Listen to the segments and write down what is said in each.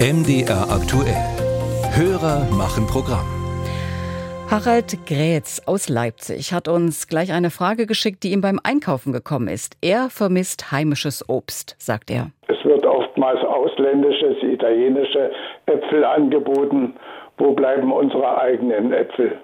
MDR aktuell. Hörer machen Programm. Harald Grätz aus Leipzig hat uns gleich eine Frage geschickt, die ihm beim Einkaufen gekommen ist. Er vermisst heimisches Obst, sagt er. Es wird oftmals ausländisches, italienische Äpfel angeboten. Wo bleiben unsere eigenen Äpfel?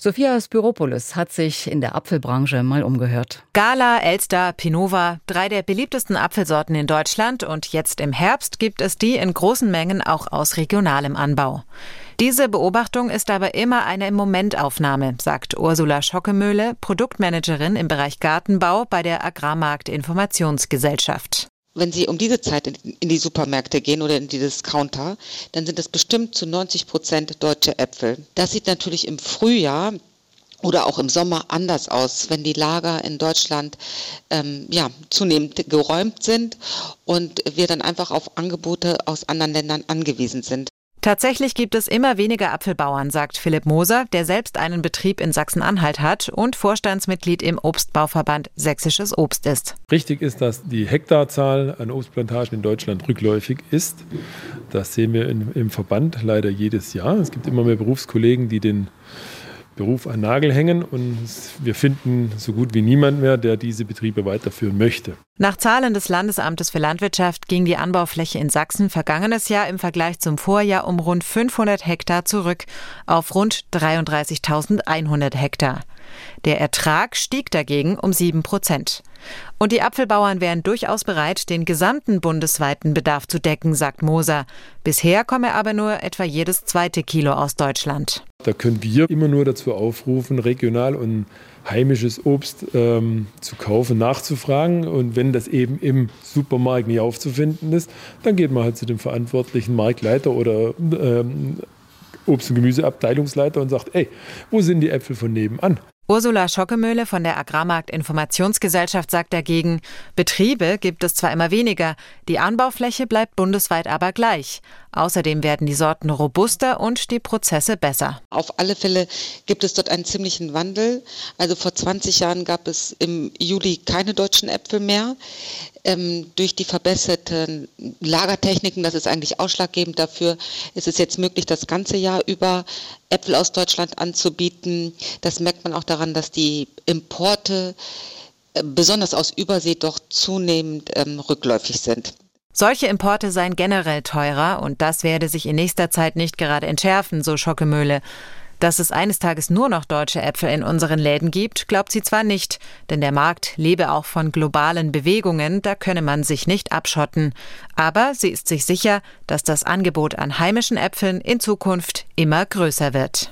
Sophia Spiropoulos hat sich in der Apfelbranche mal umgehört. Gala, Elster, Pinova, drei der beliebtesten Apfelsorten in Deutschland und jetzt im Herbst gibt es die in großen Mengen auch aus regionalem Anbau. Diese Beobachtung ist aber immer eine Momentaufnahme, sagt Ursula Schockemöhle, Produktmanagerin im Bereich Gartenbau bei der Agrarmarkt Informationsgesellschaft wenn Sie um diese Zeit in die Supermärkte gehen oder in die Discounter, dann sind es bestimmt zu 90 Prozent deutsche Äpfel. Das sieht natürlich im Frühjahr oder auch im Sommer anders aus, wenn die Lager in Deutschland ähm, ja, zunehmend geräumt sind und wir dann einfach auf Angebote aus anderen Ländern angewiesen sind. Tatsächlich gibt es immer weniger Apfelbauern, sagt Philipp Moser, der selbst einen Betrieb in Sachsen-Anhalt hat und Vorstandsmitglied im Obstbauverband Sächsisches Obst ist. Richtig ist, dass die Hektarzahl an Obstplantagen in Deutschland rückläufig ist. Das sehen wir in, im Verband leider jedes Jahr. Es gibt immer mehr Berufskollegen, die den Beruf an Nagel hängen und wir finden so gut wie niemand mehr, der diese Betriebe weiterführen möchte. Nach Zahlen des Landesamtes für Landwirtschaft ging die Anbaufläche in Sachsen vergangenes Jahr im Vergleich zum Vorjahr um rund 500 Hektar zurück auf rund 33.100 Hektar. Der Ertrag stieg dagegen um 7 Prozent. Und die Apfelbauern wären durchaus bereit, den gesamten bundesweiten Bedarf zu decken, sagt Moser. Bisher komme aber nur etwa jedes zweite Kilo aus Deutschland. Da können wir immer nur dazu aufrufen, regional und heimisches Obst ähm, zu kaufen, nachzufragen. Und wenn das eben im Supermarkt nicht aufzufinden ist, dann geht man halt zu dem verantwortlichen Marktleiter oder ähm, Obst- und Gemüseabteilungsleiter und sagt, ey, wo sind die Äpfel von nebenan? Ursula Schockemöhle von der Agrarmarkt Informationsgesellschaft sagt dagegen, Betriebe gibt es zwar immer weniger, die Anbaufläche bleibt bundesweit aber gleich. Außerdem werden die Sorten robuster und die Prozesse besser. Auf alle Fälle gibt es dort einen ziemlichen Wandel. Also vor 20 Jahren gab es im Juli keine deutschen Äpfel mehr. Ähm, durch die verbesserten Lagertechniken, das ist eigentlich ausschlaggebend dafür, ist es jetzt möglich, das ganze Jahr über Äpfel aus Deutschland anzubieten. Das merkt man auch daran, dass die Importe äh, besonders aus Übersee doch zunehmend ähm, rückläufig sind. Solche Importe seien generell teurer und das werde sich in nächster Zeit nicht gerade entschärfen, so Schockemöhle. Dass es eines Tages nur noch deutsche Äpfel in unseren Läden gibt, glaubt sie zwar nicht, denn der Markt lebe auch von globalen Bewegungen, da könne man sich nicht abschotten. Aber sie ist sich sicher, dass das Angebot an heimischen Äpfeln in Zukunft immer größer wird.